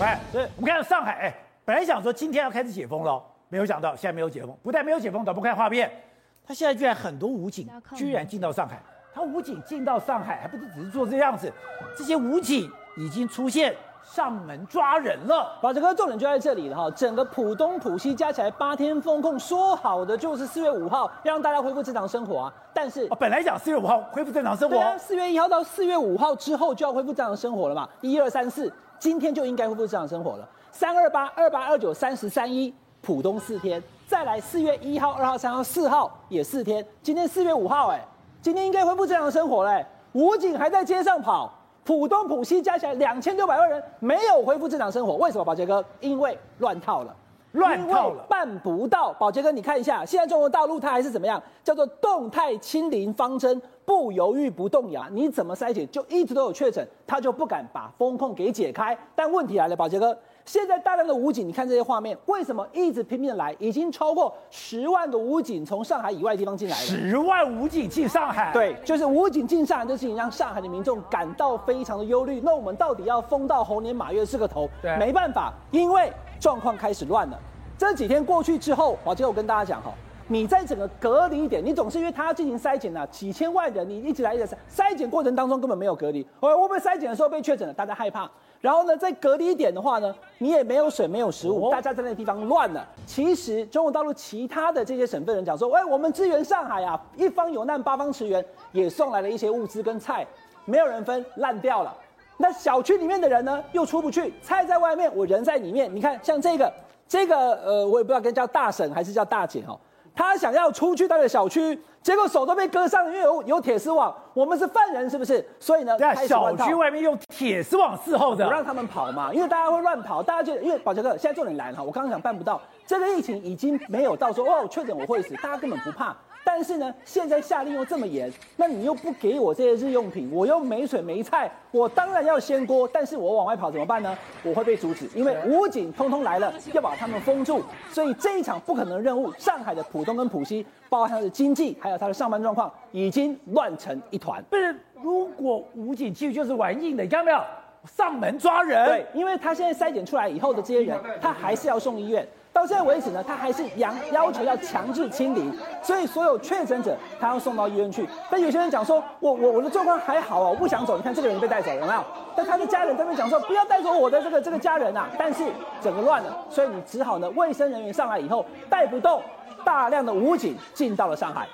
哎，对，我们看到上海，哎，本来想说今天要开始解封了，没有想到现在没有解封。不但没有解封，等不看画面，他现在居然很多武警居然进到上海。他武警进到上海，还不是只是做这样子，这些武警已经出现上门抓人了。宝杰哥，重点就在这里了哈，整个浦东、浦西加起来八天封控，说好的就是四月五号让大家恢复正常生活啊，但是本来讲四月五号恢复正常生活，四月一号到四月五号之后就要恢复正常生活了嘛，一二三四。今天就应该恢复正常生活了。三二八二八二九三十三一，浦东四天，再来四月一号、二号、三号、四号也四天。今天四月五号，哎，今天应该恢复正常生活嘞。武警还在街上跑，浦东、浦西加起来两千六百万人没有恢复正常生活，为什么？宝杰哥，因为乱套了。乱套了，办不到。宝杰哥，你看一下，现在中国大陆它还是怎么样？叫做动态清零方针，不犹豫不动摇。你怎么筛检，就一直都有确诊，他就不敢把风控给解开。但问题来了，宝杰哥，现在大量的武警，你看这些画面，为什么一直拼命的来？已经超过十万个武警从上海以外的地方进来了。十万武警进上海？对，就是武警进上海这事情，让上海的民众感到非常的忧虑。那我们到底要封到猴年马月是个头？对，没办法，因为。状况开始乱了，这几天过去之后，我跟大家讲哈，你在整个隔离点，你总是因为他要进行筛检啊，几千万人，你一直来一直筛筛检过程当中根本没有隔离，会不会筛检的时候被确诊了？大家害怕。然后呢，在隔离点的话呢，你也没有水，没有食物，大家在那个地方乱了。其实中国大陆其他的这些省份人讲说，哎，我们支援上海啊，一方有难八方驰援，也送来了一些物资跟菜，没有人分，烂掉了。那小区里面的人呢，又出不去，菜在外面，我人在里面。你看，像这个，这个，呃，我也不知道该叫大婶还是叫大姐哦。他想要出去他的小区，结果手都被割伤了，因为有有铁丝网。我们是犯人，是不是？所以呢，在小区外面用铁丝网伺候着，不让他们跑嘛。因为大家会乱跑，大家就，因为宝杰哥现在重点来了哈，我刚刚讲办不到，这个疫情已经没有到说哦，确诊我会死，大家根本不怕。但是呢，现在下令又这么严，那你又不给我这些日用品，我又没水没菜，我当然要掀锅。但是我往外跑怎么办呢？我会被阻止，因为武警通通来了，要把他们封住。所以这一场不可能的任务，上海的浦东跟浦西，包括他的经济，还有他的上班状况，已经乱成一团。不是，如果武警继续就是玩硬的，你看到没有？上门抓人。对，因为他现在筛检出来以后的这些人，他还是要送医院。到现在为止呢，他还是要要求要强制清零，所以所有确诊者他要送到医院去。但有些人讲说，我我我的状况还好啊，我不想走。你看这个人被带走了有没有？但他的家人在那边讲说，不要带走我的这个这个家人啊。但是整个乱了，所以你只好呢，卫生人员上来以后带不动，大量的武警进到了上海。